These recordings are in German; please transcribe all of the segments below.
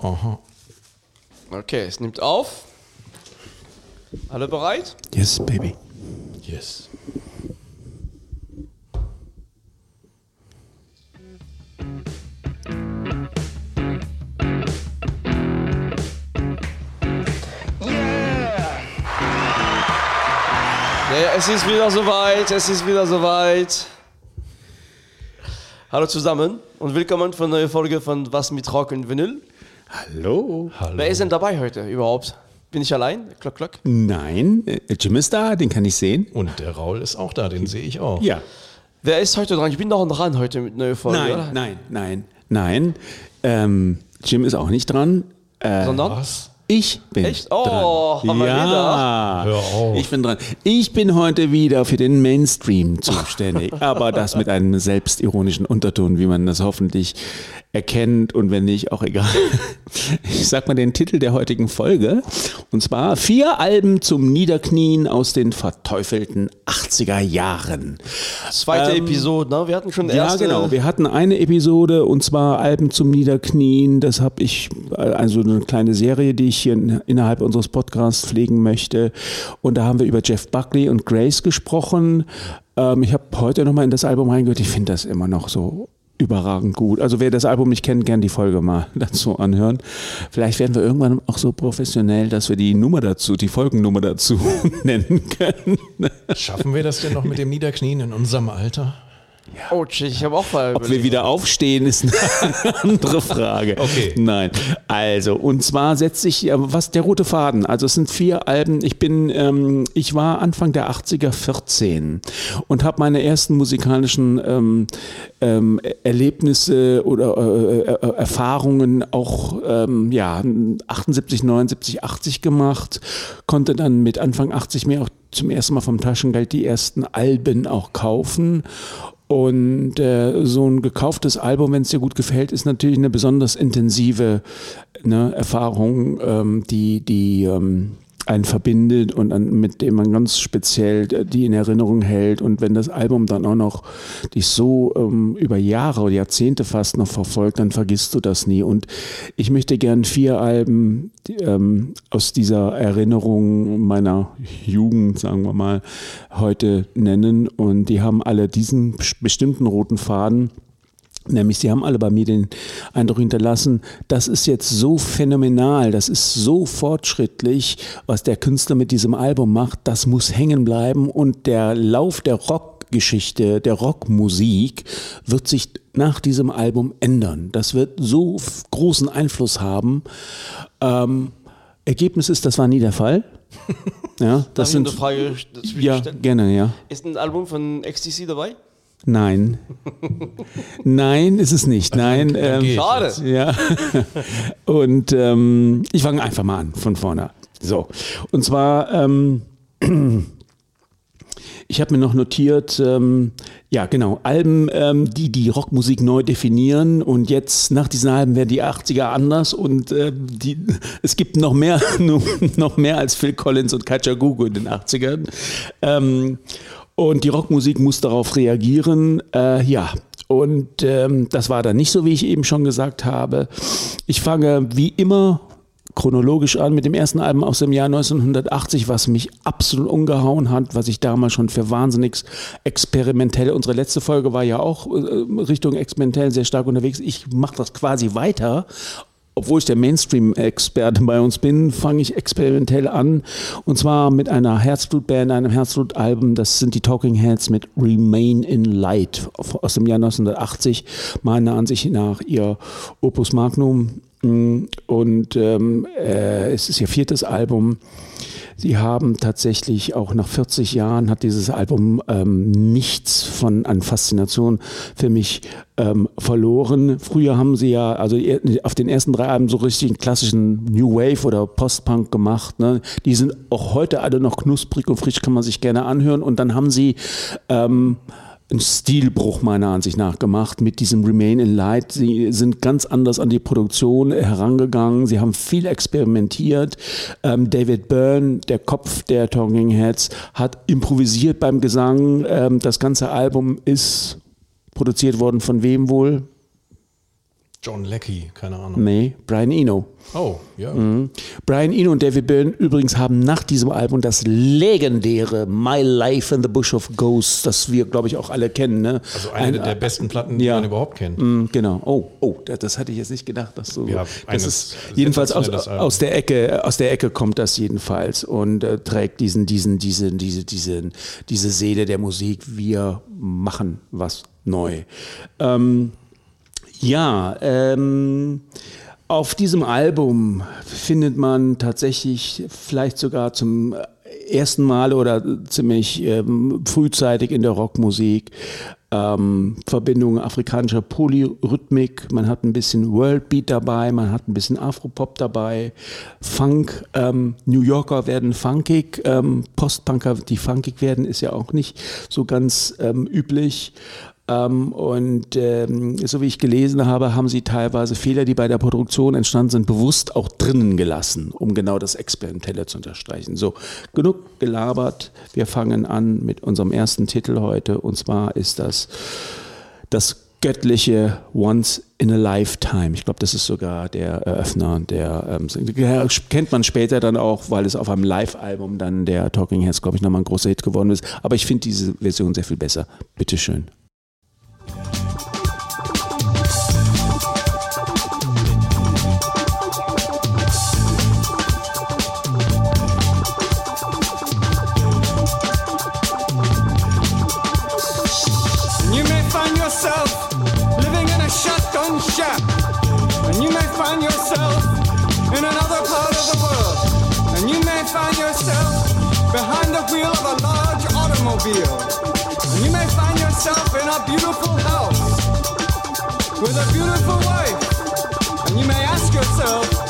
Aha. Okay, es nimmt auf. Alle bereit? Yes, baby. Yes. Es ist wieder soweit, es ist wieder soweit. Hallo zusammen und willkommen für eine neue Folge von Was mit Rock und Vinyl. Hallo. Hallo. Wer ist denn dabei heute überhaupt? Bin ich allein? Klock, klock. Nein, äh, Jim ist da, den kann ich sehen. Und der Raul ist auch da, den sehe ich auch. Ja. Wer ist heute dran? Ich bin noch dran heute mit neuen Folge, Nein, oder? nein, nein, nein. Ähm, Jim ist auch nicht dran. Äh, Sondern? Was? ich bin Echt? Oh, dran. haben wir ja. Hör auf. Ich bin dran. Ich bin heute wieder für den Mainstream zuständig, aber das mit einem selbstironischen Unterton, wie man das hoffentlich erkennt und wenn nicht, auch egal. Ich sag mal den Titel der heutigen Folge und zwar vier Alben zum Niederknien aus den verteufelten 80er Jahren. Zweite Ähm, Episode, ne? Wir hatten schon Ja, erste. genau. Wir hatten eine Episode und zwar Alben zum Niederknien. Das habe ich, also eine kleine Serie, die ich hier in, innerhalb unseres Podcasts pflegen möchte. Und da haben wir über Jeff Buckley und Grace gesprochen. Ähm, ich habe heute nochmal in das Album reingehört. Ich finde das immer noch so überragend gut. Also wer das Album nicht kennt, gern die Folge mal dazu anhören. Vielleicht werden wir irgendwann auch so professionell, dass wir die Nummer dazu, die Folgennummer dazu nennen können. Schaffen wir das denn noch mit dem Niederknien in unserem Alter? Oh, shit, ich habe auch mal Ob wir wieder aufstehen, ist eine andere Frage. Okay. Nein. Also, und zwar setzt sich, äh, was der rote Faden. Also, es sind vier Alben. Ich bin, ähm, ich war Anfang der 80er 14 und habe meine ersten musikalischen ähm, ähm, Erlebnisse oder äh, äh, Erfahrungen auch, ähm, ja, 78, 79, 80 gemacht. Konnte dann mit Anfang 80 mir auch zum ersten Mal vom Taschengeld die ersten Alben auch kaufen. Und äh, so ein gekauftes Album, wenn es dir gut gefällt, ist natürlich eine besonders intensive ne, Erfahrung, ähm, die, die ähm, einen verbindet und an, mit dem man ganz speziell äh, die in Erinnerung hält. Und wenn das Album dann auch noch dich so ähm, über Jahre oder Jahrzehnte fast noch verfolgt, dann vergisst du das nie. Und ich möchte gern vier Alben die, ähm, aus dieser Erinnerung meiner Jugend, sagen wir mal, heute nennen. Und die haben alle diesen bestimmten roten Faden. Nämlich, sie haben alle bei mir den Eindruck hinterlassen, das ist jetzt so phänomenal, das ist so fortschrittlich, was der Künstler mit diesem Album macht, das muss hängen bleiben und der Lauf der Rockgeschichte, der Rockmusik wird sich nach diesem Album ändern. Das wird so großen Einfluss haben. Ähm, Ergebnis ist, das war nie der Fall. Ja, Darf das eine sind Frage dazwischen ja gerne, ja. Ist ein Album von Ecstasy dabei? Nein. Nein, ist es nicht. Nein. dann Ähm, Schade. ja. Und ähm, ich fange einfach mal an von vorne. So. Und zwar, ähm, ich habe mir noch notiert, ähm, ja genau, Alben, ähm, die die Rockmusik neu definieren und jetzt nach diesen Alben werden die 80er anders und äh, die, es gibt noch mehr, noch mehr als Phil Collins und Kajagoogoo in den 80ern. Und die Rockmusik muss darauf reagieren. Äh, ja, und ähm, das war dann nicht so, wie ich eben schon gesagt habe. Ich fange wie immer chronologisch an mit dem ersten Album aus dem Jahr 1980, was mich absolut umgehauen hat, was ich damals schon für wahnsinnig experimentell, unsere letzte Folge war ja auch äh, Richtung experimentell sehr stark unterwegs. Ich mache das quasi weiter. Obwohl ich der Mainstream-Experte bei uns bin, fange ich experimentell an. Und zwar mit einer Herzblutband, einem Herzblutalbum. Das sind die Talking Heads mit Remain in Light aus dem Jahr 1980. Meiner Ansicht nach ihr Opus Magnum. Und ähm, äh, es ist ihr viertes Album. Sie haben tatsächlich auch nach 40 Jahren hat dieses Album ähm, nichts von an Faszination für mich ähm, verloren. Früher haben sie ja also ihr- auf den ersten drei Alben so richtig einen klassischen New Wave oder Post-Punk gemacht. Ne? Die sind auch heute alle noch knusprig und frisch, kann man sich gerne anhören. Und dann haben sie ähm, einen Stilbruch meiner Ansicht nach gemacht mit diesem Remain in Light. Sie sind ganz anders an die Produktion herangegangen. Sie haben viel experimentiert. Ähm, David Byrne, der Kopf der Talking Heads, hat improvisiert beim Gesang. Ähm, das ganze Album ist produziert worden von wem wohl? John Leckie, keine Ahnung. Nee, Brian Eno. Oh, ja. Mhm. Brian Eno und David Byrne übrigens haben nach diesem Album das legendäre My Life in the Bush of Ghosts, das wir, glaube ich, auch alle kennen. Ne? Also eine Ein- der besten Platten, die ja. man überhaupt kennt. Mm, Genau. Oh, oh, das, das hatte ich jetzt nicht gedacht, dass so. Ja, das ist jedenfalls aus, aus der Ecke, aus der Ecke kommt das jedenfalls und äh, trägt diesen, diesen, diese, diese, diese, diese Seele der Musik. Wir machen was neu. Ähm, ja, ähm, auf diesem Album findet man tatsächlich vielleicht sogar zum ersten Mal oder ziemlich ähm, frühzeitig in der Rockmusik ähm, Verbindungen afrikanischer Polyrhythmik. Man hat ein bisschen Worldbeat dabei, man hat ein bisschen Afropop dabei, Funk. Ähm, New Yorker werden funkig, ähm, Postpunker, die funkig werden, ist ja auch nicht so ganz ähm, üblich. Ähm, und ähm, so wie ich gelesen habe, haben sie teilweise Fehler, die bei der Produktion entstanden sind, bewusst auch drinnen gelassen, um genau das Experimentelle zu unterstreichen. So, genug gelabert. Wir fangen an mit unserem ersten Titel heute. Und zwar ist das das göttliche Once in a Lifetime. Ich glaube, das ist sogar der Eröffner. Der ähm, kennt man später dann auch, weil es auf einem Live-Album dann der Talking Heads, glaube ich, nochmal ein großer Hit geworden ist. Aber ich finde diese Version sehr viel besser. Bitteschön. Wheel of a large automobile. And you may find yourself in a beautiful house with a beautiful wife. And you may ask yourself,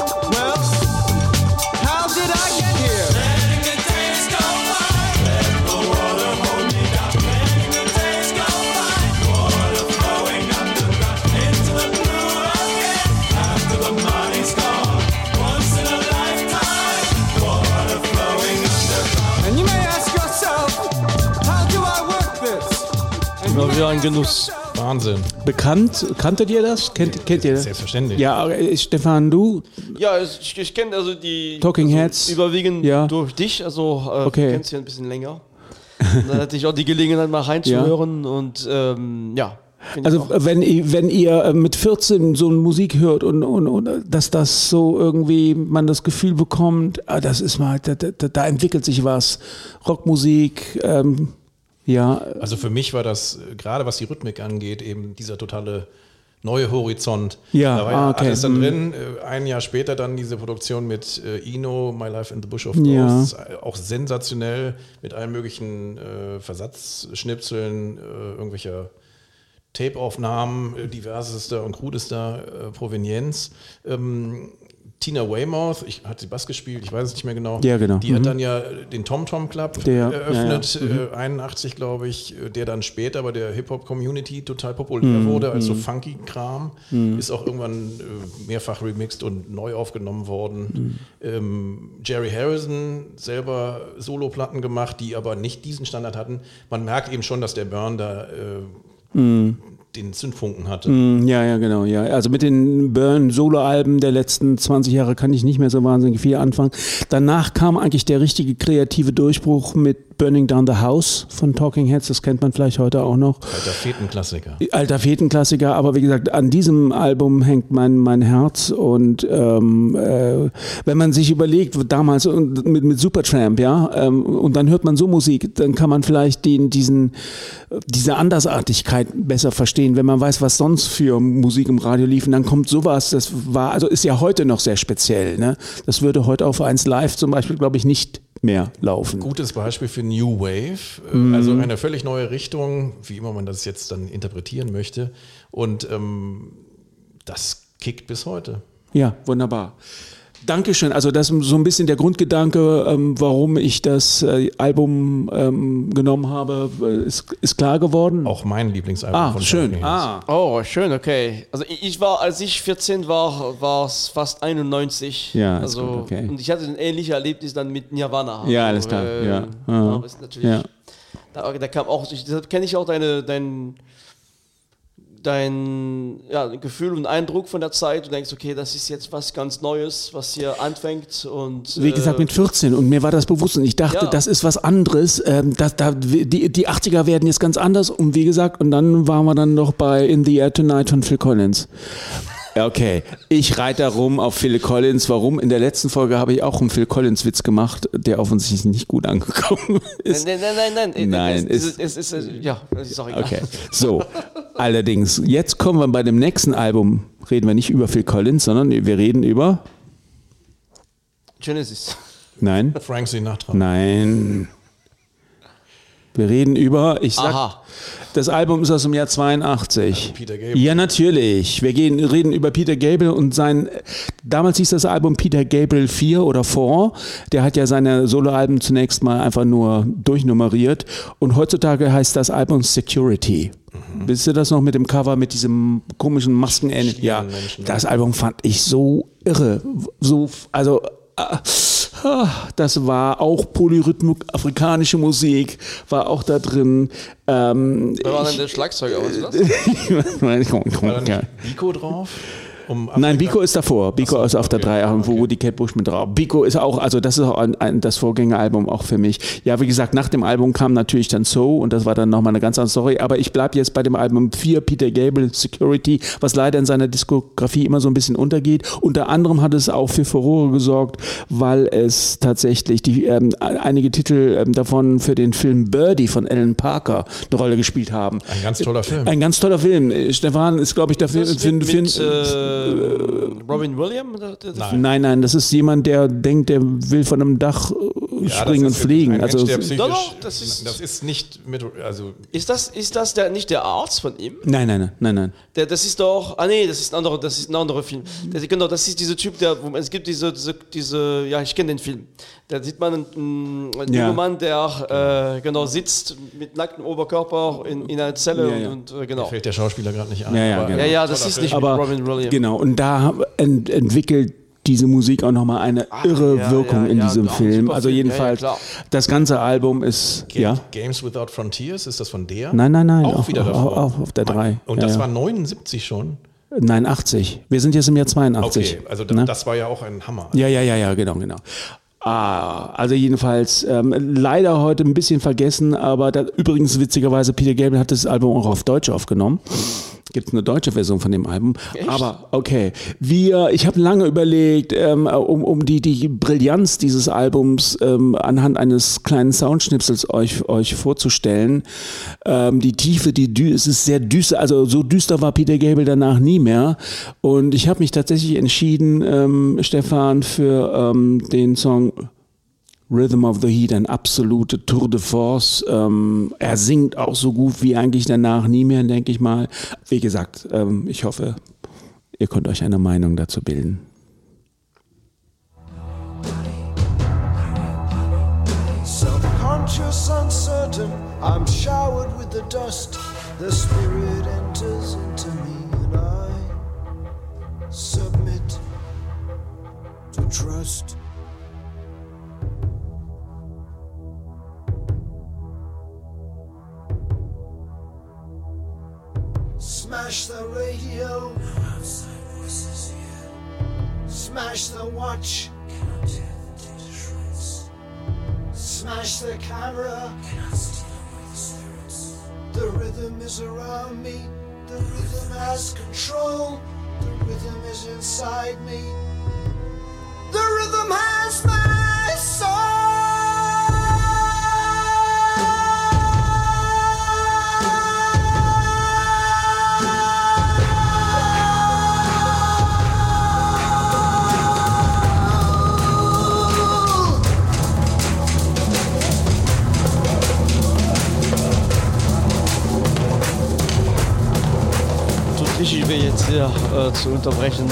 ein Genuss. Wahnsinn. Bekannt, kanntet ihr das? Kennt, kennt ihr das? Selbstverständlich. Ja, Stefan, du? Ja, ich, ich kenne also die Talking also Heads. überwiegend Ja. durch dich, also äh, Okay. du kennst ja ein bisschen länger. Und dann hatte ich auch die Gelegenheit mal reinzuhören und ähm, ja. Also wenn ihr, wenn ihr äh, mit 14 so eine Musik hört und, und, und dass das so irgendwie man das Gefühl bekommt, ah, das ist mal, da, da, da entwickelt sich was. Rockmusik, ähm, ja, Also für mich war das, äh, gerade was die Rhythmik angeht, eben dieser totale neue Horizont. Ja, da war ah, ja okay. alles dann Mhm. drin. Äh, Ein Jahr später dann diese Produktion mit äh, Eno, My Life in the Bush of Ja. Ghosts. Äh, Auch sensationell mit allen möglichen Versatzschnipseln, irgendwelcher Tape-Aufnahmen diversester und krudester Provenienz. Tina Weymouth, ich hat sie Bass gespielt, ich weiß es nicht mehr genau. Ja, genau. Die Mhm. hat dann ja den Tom Tom Club Der- eröffnet, ja, ja. äh, 81 glaube ich, äh, der dann später bei der Hip-Hop-Community total populär wurde als so funky Kram. Ist auch irgendwann äh, mehrfach remixed und neu aufgenommen worden. Ähm, Jerry Harrison selber Soloplatten gemacht, die aber nicht diesen Standard hatten. Man merkt eben schon, dass der Burn da äh, den Zündfunken hatte. Mm, Ja, ja, genau, ja. Also mit den Burn-Solo-Alben der letzten 20 Jahre kann ich nicht mehr so wahnsinnig viel anfangen. Danach kam eigentlich der richtige kreative Durchbruch mit Burning Down the House von Talking Heads, das kennt man vielleicht heute auch noch. Alter Fetenklassiker. Alter Fetenklassiker, aber wie gesagt, an diesem Album hängt mein, mein Herz und ähm, äh, wenn man sich überlegt, damals und mit, mit Supertramp, ja, ähm, und dann hört man so Musik, dann kann man vielleicht den, diesen, diese Andersartigkeit besser verstehen, wenn man weiß, was sonst für Musik im Radio lief und dann kommt sowas, das war, also ist ja heute noch sehr speziell, ne? Das würde heute auf 1 Live zum Beispiel, glaube ich, nicht mehr laufen. Gutes Beispiel für New Wave, äh, Mhm. also eine völlig neue Richtung, wie immer man das jetzt dann interpretieren möchte. Und ähm, das kickt bis heute. Ja, wunderbar. Dankeschön. Also das ist so ein bisschen der Grundgedanke, ähm, warum ich das äh, Album ähm, genommen habe, äh, ist, ist klar geworden. Auch mein Lieblingsalbum ah, von schön. Ah, Oh, schön, okay. Also ich war, als ich 14 war, war es fast 91. Ja, also gut, okay. und ich hatte ein ähnliches Erlebnis dann mit Nirvana. Ja, also, alles klar, ja. ja. Ja. Aber ist natürlich, Ja. da, da kam auch, ich- deshalb kenne ich auch deine, dein, dein ja, Gefühl und Eindruck von der Zeit. Du denkst, okay, das ist jetzt was ganz Neues, was hier anfängt. Und, Wie gesagt, äh, mit 14 und mir war das bewusst und ich dachte, Ja. das ist was anderes. Ähm, das, da, die, die 80er werden jetzt ganz anders und wie gesagt, und dann waren wir dann noch bei In the Air Tonight von Phil Collins. Ja, Okay, ich reite da rum auf Phil Collins. Warum? In der letzten Folge habe ich auch einen Phil Collins Witz gemacht, der offensichtlich nicht gut angekommen ist. Nein, nein, nein, nein. nein. Es, ist- es, es, es, ja, ist auch egal. Okay, so. Allerdings, jetzt kommen wir bei dem nächsten Album, reden wir nicht über Phil Collins, sondern wir reden über. Genesis. Nein, Frank Sinatra. nein. Wir reden über, ich sag, Aha. das Album ist aus dem Jahr 82. Peter Gabriel. Ja, natürlich. Wir gehen, reden über Peter Gabriel und sein, damals hieß das Album Peter Gabriel 4 oder 4. Der hat ja seine Soloalben zunächst mal einfach nur durchnummeriert und heutzutage heißt das Album Security. Wisst ihr das noch mit dem Cover, mit diesem komischen Masken? Ja, Menschen. das Album fand ich so irre. So, also, ah, das war auch Polyrhythmik, afrikanische Musik, war auch da drin. Ähm, Wer war denn ich- der Schlagzeuger? Weißt du das? War da ja. nicht Biko drauf? Um Nein, Biko ist davor. Biko so, ist auf der okay, 3, wo okay. die Kate Bush mit drauf. Biko ist auch, also das ist auch ein, ein, das Vorgängeralbum auch für mich. Ja, wie gesagt, nach dem Album kam natürlich dann So und das war dann nochmal eine ganz andere Story. Aber ich bleibe jetzt bei dem Album 4, Peter Gabriel Security, was leider in seiner Diskografie immer so ein bisschen untergeht. Unter anderem hat es auch für Furore gesorgt, weil es tatsächlich die, ähm, einige Titel ähm, davon für den Film Birdie von Alan Parker eine Rolle gespielt haben. Ein ganz toller Film. Ein ganz toller Film. Stefan ist, glaube ich, dafür. Das für- mit, für- mit äh, Robin Williams? Nein. Nein, nein, das ist jemand, der denkt, der will von einem Dach äh, springen und fliegen. Ein Mensch, also, der psychisch, Doch, doch, das ist- das ist nicht mit, also Ist das, ist das der, nicht der Arzt von ihm? nein, nein, nein, nein, nein. Der, das ist doch, ah nee, das ist ein anderer, das ist ein anderer Film. Der, genau, das ist dieser Typ, der, wo es gibt diese, diese, diese ja, ich kenne den Film. Da sieht man einen, einen Ja. jungen Mann, der äh, genau sitzt mit nacktem Oberkörper in, in einer Zelle Ja, ja. und, und äh, genau. fällt der Schauspieler gerade nicht ein. Ja, ja, aber- genau. Ja, ja, das ist nicht Aber Robin Williams. genau, und da ent entwickelt diese Musik auch nochmal eine irre ja, Wirkung ja, in ja, diesem auch Film. Also jedenfalls, das ganze Album ist, Ga- ja. Games Without Frontiers, ist das von der? Nein, nein, nein. Auch auf, wieder davor. auf, auf der 3. Und das war 79 schon. Nein, 80. Wir sind jetzt im Jahr 82. Okay, also Ne? das war ja auch ein Hammer. Ja, ja, ja, ja, genau, genau. Ah, also jedenfalls ähm, leider heute ein bisschen vergessen, aber da, übrigens witzigerweise Peter Gabriel hat das Album auch auf Deutsch aufgenommen. Gibt eine deutsche Version von dem Album. Aber okay, wir, ich habe lange überlegt, ähm, um, um die, die Brillanz dieses Albums ähm, anhand eines kleinen Soundschnipsels euch, euch vorzustellen. Ähm, die Tiefe, die Dü es ist sehr düster, also so düster war Peter Gabriel danach nie mehr. Und ich habe mich tatsächlich entschieden, ähm, Stefan, für ähm, den Song Rhythm of the Heat, ein absolute Tour de Force. Ähm, er singt auch so gut wie eigentlich danach nie mehr, denke ich mal. Wie gesagt, ähm, ich hoffe, ihr könnt euch eine Meinung dazu bilden. Weh jetzt hier äh, zu unterbrechen.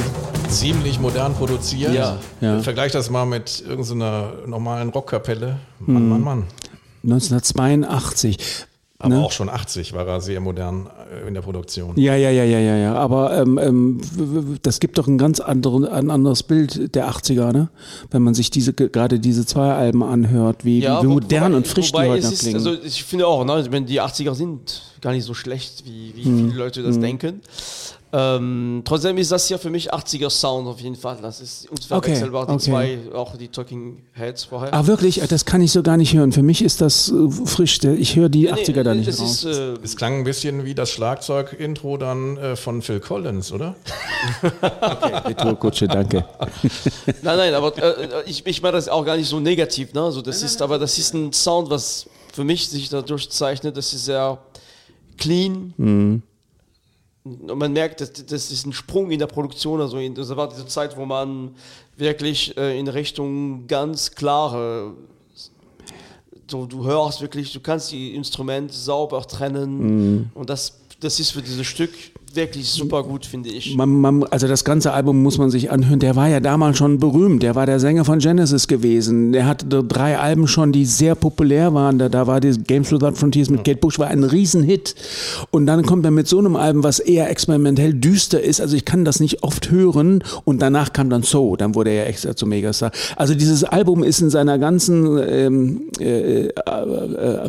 Ziemlich modern produziert. Ja. Ja. Vergleich das mal mit irgendeiner normalen Rockkapelle. Mann, Mann, Mann. 1982. Aber Ne? auch schon 80 war er sehr modern äh, in der Produktion. Ja, ja, ja, ja, ja, ja. Aber ähm, ähm, das gibt doch ein ganz anderen, ein anderes Bild der 80er, ne? Wenn man sich diese gerade diese zwei Alben anhört, wie, wie wo- modern wobei- und frisch wobei die heute ist, klingen. Also ich finde auch, ne, wenn die 80er sind gar nicht so schlecht, wie, wie Hm. viele Leute das denken. Ähm, trotzdem ist das ja für mich 80er Sound auf jeden Fall. Das ist unverwechselbar. Okay, Die okay. zwei, auch die Talking Heads vorher. Ah, wirklich? Das kann ich so gar nicht hören. Für mich ist das äh, frisch. Ich höre die 80er da nicht das raus. ist, äh, Es klang ein bisschen wie das Schlagzeug-Intro dann äh, von Phil Collins, oder? Retourkutsche, danke. Nein, nein, aber äh, ich, ich meine das auch gar nicht so negativ. Ne? Also das ist, aber das ist ein Sound, was für mich sich dadurch zeichnet. Das ist sehr clean. Und man merkt, dass das ist ein Sprung in der Produktion. Also in, das war diese Zeit, wo man wirklich äh, in Richtung ganz klare so, du hörst wirklich, du kannst die Instrumente sauber trennen und das, das ist für dieses Stück wirklich super gut, finde ich. Man, man, also das ganze Album muss man sich anhören. Der war ja damals schon berühmt. Der war der Sänger von Genesis gewesen. Der hatte drei Alben schon, die sehr populär waren. Da, da war die Games Without Frontiers mit Kate Bush war ein Riesenhit. Und dann kommt er mit so einem Album, was eher experimentell düster ist. Also ich kann das nicht oft hören. Und danach kam dann So. Dann wurde er ja extra zum Megastar. Also dieses Album ist in seiner ganzen ähm, äh, äh,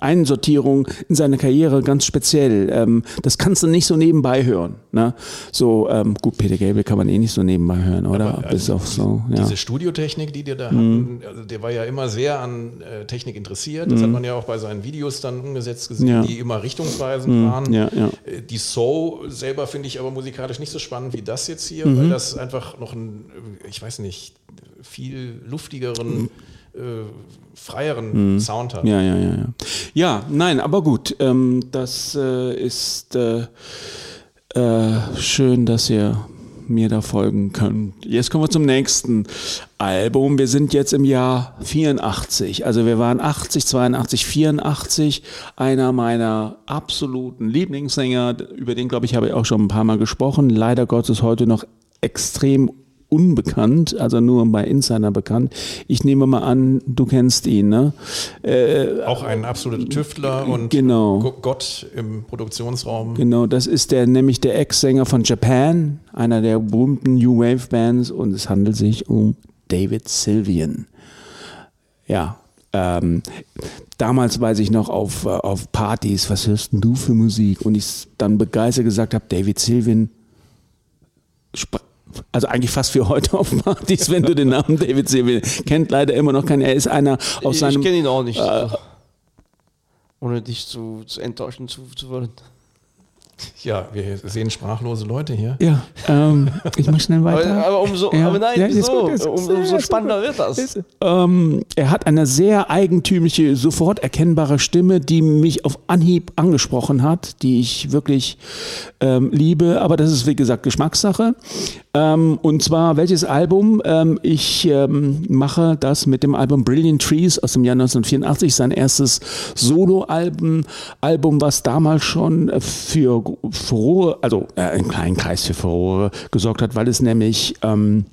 Einsortierung in seiner Karriere ganz speziell. Ähm, das kannst du nicht so nebenbei hören. Ne? So, ähm, gut, Peter Gabriel kann man eh nicht so nebenbei hören, oder? Aber, Bis also, auf so, ja. Diese Studiotechnik, die die da Mhm. hatten, also der war ja immer sehr an äh, Technik interessiert. Das hat man ja auch bei seinen Videos dann umgesetzt gesehen, Ja. die immer richtungsweisend waren. ja. Äh, Die Soul selber finde ich aber musikalisch nicht so spannend wie das jetzt hier, Mhm. weil das einfach noch ein, äh, ich weiß nicht, viel luftigeren, äh, freieren Sound hat. Mhm. Ja, ja, ja, ja. Ja, nein, aber gut. Ähm, das äh, ist äh, äh, schön, dass ihr mir da folgen könnt. Jetzt kommen wir zum nächsten Album. Wir sind jetzt im Jahr 84. Also wir waren 80, 82, 84. Einer meiner absoluten Lieblingssänger, über den glaube ich habe ich auch schon ein paar Mal gesprochen. Leider Gottes heute noch extrem unbekannt, also nur bei Insider bekannt. Ich nehme mal an, du kennst ihn, ne? Auch ein absoluter Tüftler und Genau. Go- Gott im Produktionsraum. Genau, das ist der nämlich der Ex-Sänger von Japan, einer der berühmten New Wave Bands und es handelt sich um David Sylvian. Ja, ähm, damals weiß ich noch auf, äh, auf Partys, was hörst denn du für Musik? Und ich dann begeistert gesagt habe, David Sylvian, also eigentlich fast wie heute auf Partys, wenn du den Namen David Sylvian kennt leider immer noch keiner. Er ist einer aus ich seinem kenne ihn auch nicht. ohne dich zu, zu enttäuschen zu, zu wollen. Ja, wir sehen sprachlose Leute hier. ja, ähm, ich mach schnell Aber, weiter. aber umso, Ja. aber nein, Ja, ist wieso? gut, Um, umso spannender gut. wird das. Ähm, er hat eine sehr eigentümliche, sofort erkennbare Stimme, die mich auf Anhieb angesprochen hat, die ich wirklich ähm, liebe. Aber das ist, wie gesagt, Geschmackssache. Ähm, und zwar, welches Album? Ähm, ich ähm, mache das mit dem Album Brilliant Trees aus dem Jahr 1984, sein erstes Soloalbum, Album, was damals schon für Furore, also äh, einen kleinen Kreis für Furore gesorgt hat, weil es nämlich ähm,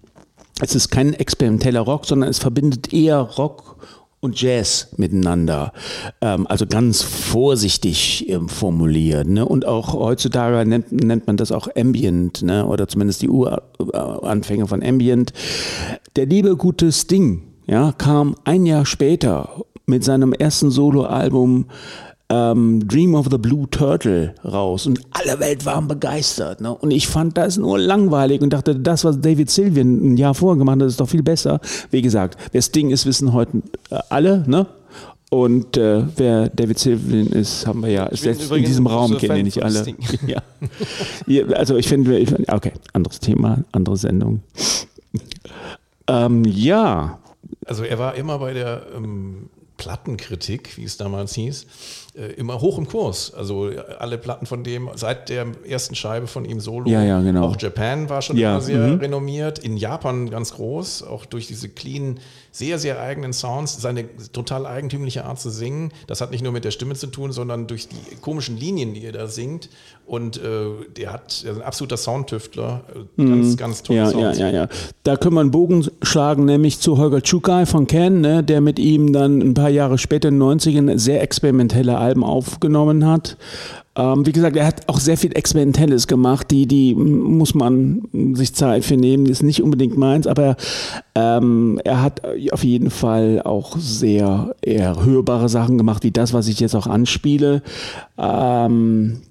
es ist kein experimenteller Rock, sondern es verbindet eher Rock und Jazz miteinander. Ähm, also ganz vorsichtig ähm, formuliert. Ne? Und auch heutzutage nennt, nennt man das auch Ambient, ne? oder zumindest die Uranfänge von Ambient. Der liebe gute Sting ja, kam ein Jahr später mit seinem ersten Soloalbum ähm, Dream of the Blue Turtle raus und alle Welt waren begeistert. Ne? Und ich fand das nur langweilig und dachte, das, was David Sylvian ein Jahr vorher gemacht hat, ist doch viel besser. Wie gesagt, wer Sting ist, wissen heute äh, alle. Ne? Und äh, wer David Sylvian ist, haben wir ja selbst in diesem Raum kennen Fan nicht alle. Ja. Ja, also ich finde, okay, anderes Thema, andere Sendung. Ähm, ja, Also er war immer bei der ähm, Plattenkritik, wie es damals hieß, immer hoch im Kurs. Also äh, alle Platten von dem, seit der ersten Scheibe von ihm solo. Ja, ja, genau. Auch Japan war schon Ja, immer sehr mhm. renommiert. In Japan ganz groß, auch durch diese clean, sehr, sehr eigenen Sounds. Seine total eigentümliche Art zu singen, das hat nicht nur mit der Stimme zu tun, sondern durch die komischen Linien, die er da singt. Und äh, der hat er ist ein absoluter Soundtüftler. Äh, Ganz, ganz tolle Mhm. Ja, Sounds. ja, ja, ja. Da können wir einen Bogen schlagen, nämlich zu Holger Tschukai von Ken, ne, der mit ihm dann ein paar paar Jahre später, in den 90ern, sehr experimentelle Alben aufgenommen hat. Ähm, wie gesagt, er hat auch sehr viel Experimentelles gemacht, die, die muss man sich Zeit für nehmen, ist nicht unbedingt meins, aber ähm, er hat auf jeden Fall auch sehr eher hörbare Sachen gemacht, wie das, was ich jetzt auch anspiele. Ähm,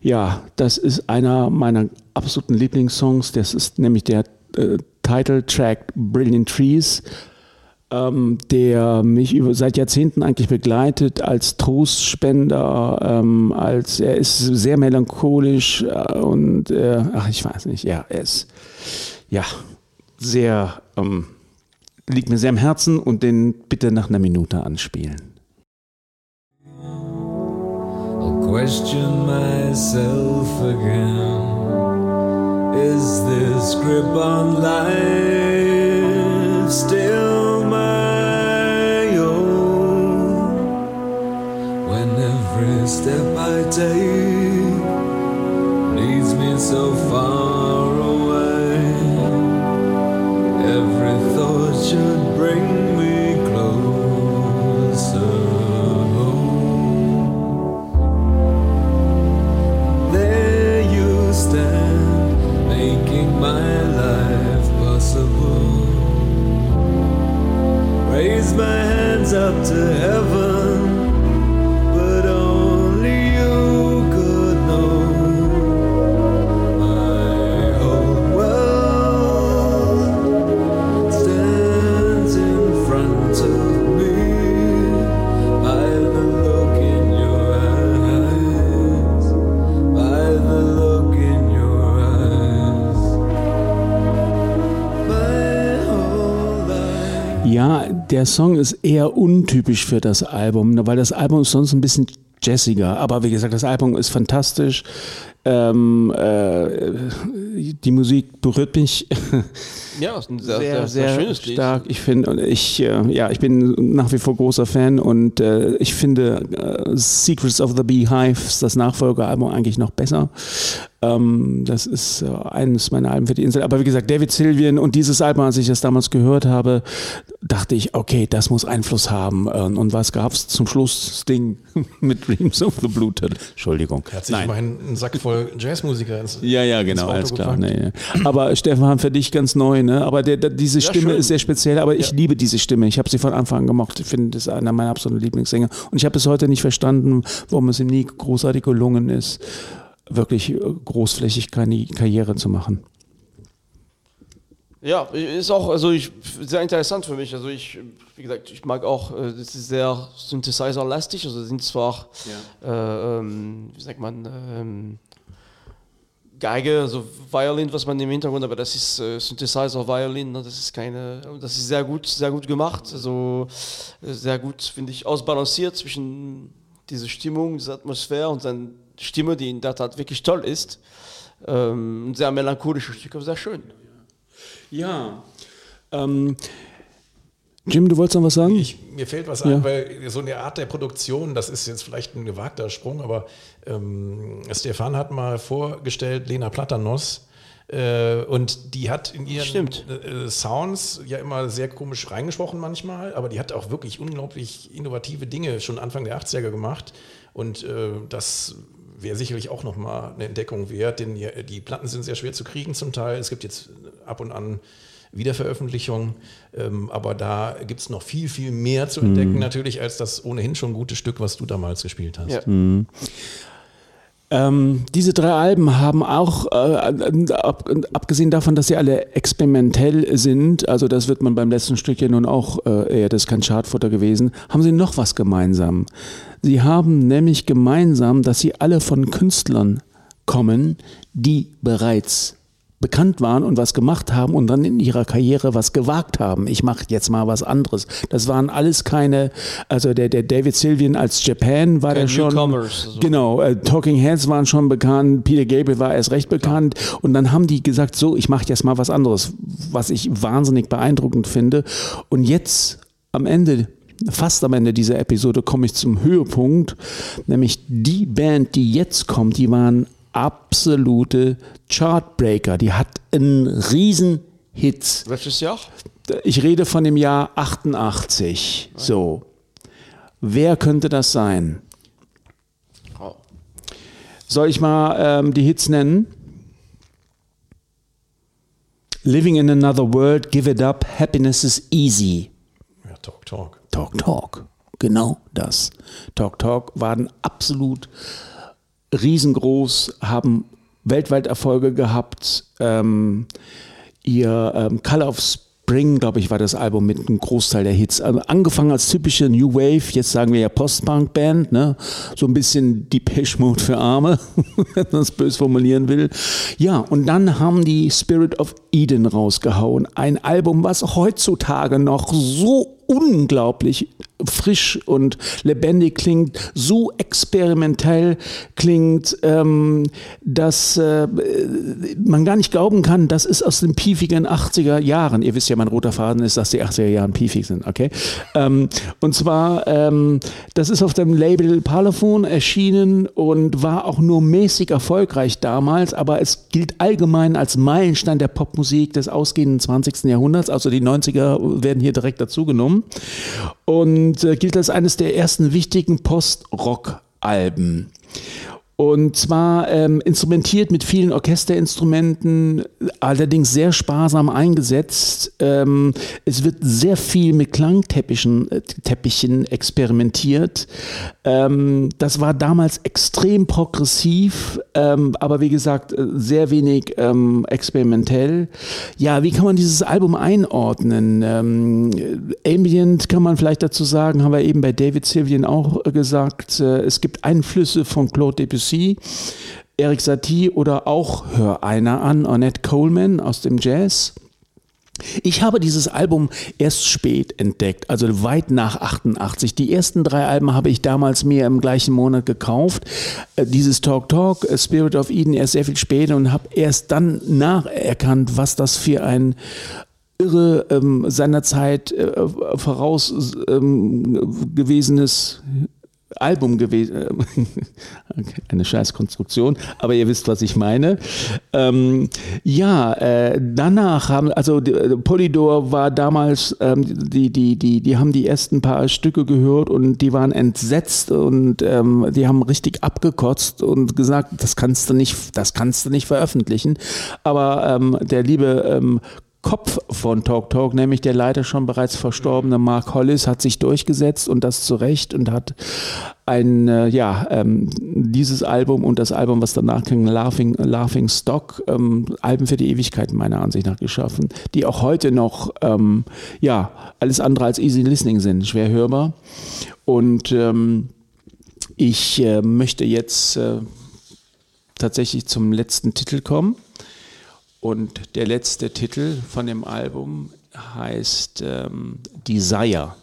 ja, das ist einer meiner absoluten Lieblingssongs. Das ist nämlich der äh, Title Track Brilliant Trees ähm, der mich über, seit Jahrzehnten eigentlich begleitet als Trostspender, ähm, als er ist sehr melancholisch äh, und äh, ach ich weiß nicht, ja, er ist ja sehr ähm, liegt mir sehr am Herzen und den bitte nach einer Minute anspielen. I'll question myself again. Is this grip on life still every step I take leads me so far away, every thought should bring me closer. There you stand, making my life possible. Raise my hands up to heaven, der Song ist eher untypisch für das Album, weil das Album ist sonst ein bisschen jazziger. Aber wie gesagt, das Album ist fantastisch. Ähm, äh, die Musik berührt mich Ja, ist ein sehr, sehr, sehr, sehr, schönes Lied. stark. Ich finde, ich, äh, ja, ich bin nach wie vor großer Fan und äh, ich finde äh, Secrets of the Beehives, das Nachfolgealbum, eigentlich noch besser. Ähm, das ist äh, eines meiner Alben für die Insel. Aber wie gesagt, David Sylvian und dieses Album, als ich das damals gehört habe, dachte ich, okay, das muss Einfluss haben. Ähm, und was gab es zum Schluss? Das Ding mit Dreams of the Blue Turtle. Entschuldigung. Hat sich immerhin einen Sack voll Jazzmusiker ins Ja, ja, genau, alles klar. Nee, nee. Aber Stefan, für dich ganz neu, ne? Aber der, der, diese Stimme schön. ist sehr speziell, aber ich liebe diese Stimme. Ich habe sie von Anfang an gemocht. Ich finde, das ist einer meiner absoluten Lieblingssänger. Und ich habe bis heute nicht verstanden, warum es ihm nie großartig gelungen ist, wirklich äh, großflächig keine Karriere zu machen. Ja, ist auch also ich, sehr interessant für mich. Also ich, wie gesagt, ich mag auch, äh, das ist sehr Synthesizer-lastig. Also sind zwar, äh, ähm, wie sagt man, ähm, Geige, also Violin, was man im Hintergrund, aber das ist äh, Synthesizer Violin, ne? das ist keine, das ist sehr gut, sehr gut gemacht, also äh, sehr gut, finde ich, ausbalanciert zwischen dieser Stimmung, dieser Atmosphäre und seine Stimme, die in der Tat wirklich toll ist. Ähm, ein sehr melancholisches Stück, aber sehr schön. Ja. Ähm, Jim, du wolltest noch was sagen? Ich, mir fällt was ein, Ja. weil so eine Art der Produktion, das ist jetzt vielleicht ein gewagter Sprung, aber ähm, Stefan hat mal vorgestellt, Lena Platanos, äh, und die hat in ihren Stimmt. äh, Sounds ja immer sehr komisch reingesprochen manchmal, aber die hat auch wirklich unglaublich innovative Dinge schon Anfang der 80er gemacht. Und äh, das wäre sicherlich auch nochmal eine Entdeckung wert, denn die, die Platten sind sehr schwer zu kriegen zum Teil. Es gibt jetzt ab und an Wiederveröffentlichungen, ähm, aber da gibt es noch viel, viel mehr zu entdecken, natürlich, als das ohnehin schon gute Stück, was du damals gespielt hast. Ja. Ähm, diese drei Alben haben auch, äh, ab, abgesehen davon, dass sie alle experimentell sind, also das wird man beim letzten Stück ja nun auch, äh, eher, das ist kein Chartfutter gewesen, haben sie noch was gemeinsam. Sie haben nämlich gemeinsam, dass sie alle von Künstlern kommen, die bereits bekannt waren und was gemacht haben und dann in ihrer Karriere was gewagt haben. Ich mache jetzt mal was anderes. Das waren alles keine, also der, der David Sylvian als Japan war der schon. Newcomers, also. Genau, äh, Talking Heads waren schon bekannt, Peter Gabriel war erst recht bekannt und dann haben die gesagt, so, ich mache jetzt mal was anderes, was ich wahnsinnig beeindruckend finde. Und jetzt am Ende Fast am Ende dieser Episode komme ich zum Höhepunkt, nämlich die Band, die jetzt kommt, die waren absolute Chartbreaker. Die hat einen riesen Hits. Welches Jahr? Ich rede von dem Jahr 88. So. Wer könnte das sein? Oh. Soll ich mal ähm, die Hits nennen? Living in another world, give it up, happiness is easy. Ja, Talk, Talk. Talk Talk. Genau das. Talk Talk waren absolut riesengroß, haben weltweit Erfolge gehabt. Ähm, ihr ähm, Color of Spring, glaube ich, war das Album mit einem Großteil der Hits. Also angefangen als typische New Wave, jetzt sagen wir ja Post-Punk-Band, ne? so ein bisschen Depeche Mode für Arme, wenn man es böse formulieren will. Ja, und dann haben die Spirit of Eden rausgehauen. Ein Album, was heutzutage noch so unglaublich frisch und lebendig klingt, so experimentell klingt, ähm, dass äh, man gar nicht glauben kann, das ist aus den piefigen 80er Jahren. Ihr wisst ja, mein roter Faden ist, dass die 80er Jahre piefig sind, okay? Ähm, und zwar, ähm, das ist auf dem Label Parlophone erschienen und war auch nur mäßig erfolgreich damals, aber es gilt allgemein als Meilenstein der Popmusik des ausgehenden 20. Jahrhunderts, also die 90er werden hier direkt dazu genommen und äh, gilt als eines der ersten wichtigen Post-Rock-Alben. Und zwar ähm, instrumentiert mit vielen Orchesterinstrumenten, allerdings sehr sparsam eingesetzt. Ähm, es wird sehr viel mit Klangteppichen äh, Teppichen experimentiert. Ähm, das war damals extrem progressiv, ähm, aber wie gesagt, äh, sehr wenig ähm, experimentell. Ja, wie kann man dieses Album einordnen? Ähm, Ambient kann man vielleicht dazu sagen, haben wir eben bei David Sylvian auch äh, gesagt. Äh, es gibt Einflüsse von Claude Debussy. Eric Satie oder auch Hör einer an, Ornette Coleman aus dem Jazz. Ich habe dieses Album erst spät entdeckt, also weit nach 88. Die ersten drei Alben habe ich damals mir im gleichen Monat gekauft. Äh, Dieses Talk Talk, Spirit of Eden erst sehr viel später und habe erst dann nacherkannt, was das für ein irre ähm, seinerzeit äh, voraus ähm, gewesenes Album gewesen. Okay, eine Scheißkonstruktion, aber ihr wisst, was ich meine. Ähm, ja, äh, danach haben, also äh, Polydor war damals, ähm, die, die, die, die haben die ersten paar Stücke gehört und die waren entsetzt und ähm, die haben richtig abgekotzt und gesagt, das kannst du nicht, das kannst du nicht veröffentlichen. Aber ähm, der liebe ähm, Kopf von Talk Talk, nämlich der leider schon bereits verstorbene Mark Hollis, hat sich durchgesetzt und das zu Recht und hat ein, äh, ja, ähm, dieses Album und das Album, was danach ging, Laughing, Laughing Stock, ähm, Alben für die Ewigkeit meiner Ansicht nach geschaffen, die auch heute noch, ähm, ja, alles andere als easy listening sind, schwer hörbar. Und ähm, ich äh, möchte jetzt äh, tatsächlich zum letzten Titel kommen. Und der letzte Titel von dem Album heißt ähm, Desire.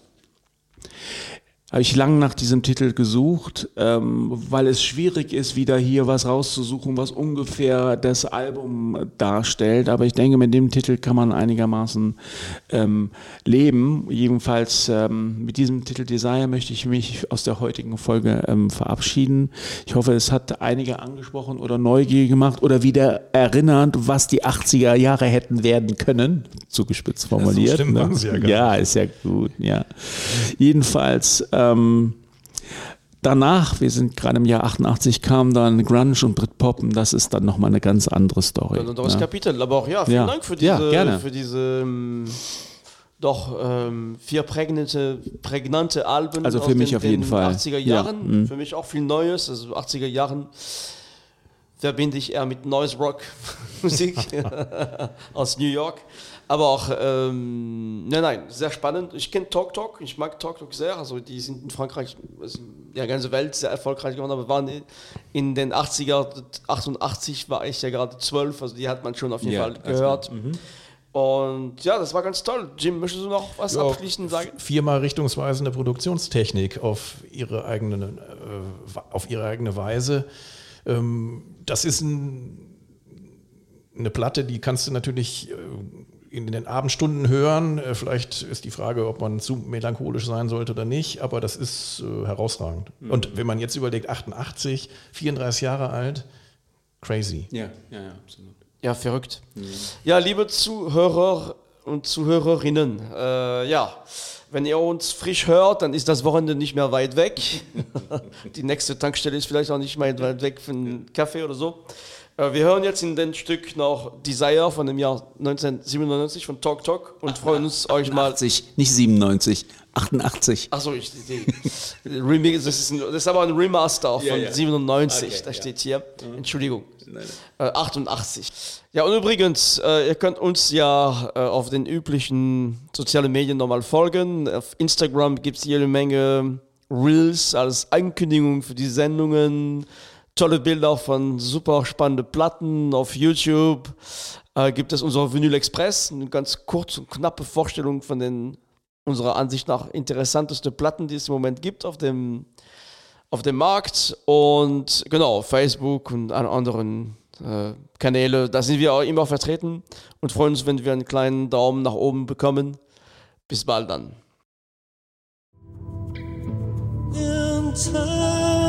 Habe ich lange nach diesem Titel gesucht, ähm, weil es schwierig ist, wieder hier was rauszusuchen, was ungefähr das Album darstellt. Aber ich denke, mit dem Titel kann man einigermaßen ähm, leben. Jedenfalls ähm, mit diesem Titel Desire möchte ich mich aus der heutigen Folge ähm, verabschieden. Ich hoffe, es hat einige angesprochen oder neugierig gemacht oder wieder erinnert, was die 80er Jahre hätten werden können. Zugespitzt formuliert. stimmt, ne? haben sie ja ja, ist ja gut, ja. Jedenfalls, ähm, danach, wir sind gerade im Jahr 88, kam dann Grunge und Britpop und das ist dann nochmal eine ganz andere Story. Ein anderes ja. Kapitel. Aber auch ja, vielen Ja. Dank für diese, Ja, für diese ähm, doch ähm, vier prägnante, prägnante Alben Also aus für mich den, auf jeden den Fall. 80er Ja, Jahren. mhm. Für mich auch viel Neues. Also 80er Jahren verbinde ich eher mit Noise Rock Musik aus New York. Aber auch, ähm, nein, nein, sehr spannend. Ich kenne Talk Talk, ich mag Talk Talk sehr. Also die sind in Frankreich, also in der ganzen Welt sehr erfolgreich geworden, aber waren in- in den 80er, 88 war ich ja gerade 12, also die hat man schon auf jeden Ja, Fall also, gehört. Und ja, das war ganz toll. Jim, möchtest du noch was Ja, abschließend sagen? Viermal richtungsweisende Produktionstechnik auf ihre eigene, äh, auf ihre eigene Weise. Ähm, das ist ein, eine Platte, die kannst du natürlich äh, in den Abendstunden hören. Äh, Vielleicht ist die Frage, ob man zu melancholisch sein sollte oder nicht, aber das ist äh, herausragend. Und wenn man jetzt überlegt, 88, 34 Jahre alt, crazy. Ja, ja, ja, absolut. Ja, verrückt. Ja, liebe Zuhörer und Zuhörerinnen. Äh, ja, wenn ihr uns frisch hört, dann ist das Wochenende nicht mehr weit weg. Die nächste Tankstelle ist vielleicht auch nicht mehr weit weg für einen Kaffee oder so. Äh, wir hören jetzt in dem Stück noch Desire von dem Jahr 1997 von Talk Talk und freuen uns euch mal 80, nicht 97, 88. Achso, ich, Remix, das, ist ein, das ist aber ein Remaster von 97, da steht hier. Entschuldigung. Äh, 88. Ja, und übrigens, äh, ihr könnt uns ja äh, auf den üblichen sozialen Medien nochmal folgen. Auf Instagram gibt es jede Menge Reels als Ankündigung für die Sendungen. Tolle Bilder von super spannenden Platten auf YouTube. Äh, gibt es unser Vinyl Express, eine ganz kurze und knappe Vorstellung von den unserer Ansicht nach interessanteste Platten, die es im Moment gibt auf dem, auf dem Markt. Und genau, Facebook und an anderen äh, Kanäle, da sind wir auch immer vertreten und freuen uns, wenn wir einen kleinen Daumen nach oben bekommen. Bis bald dann. In town,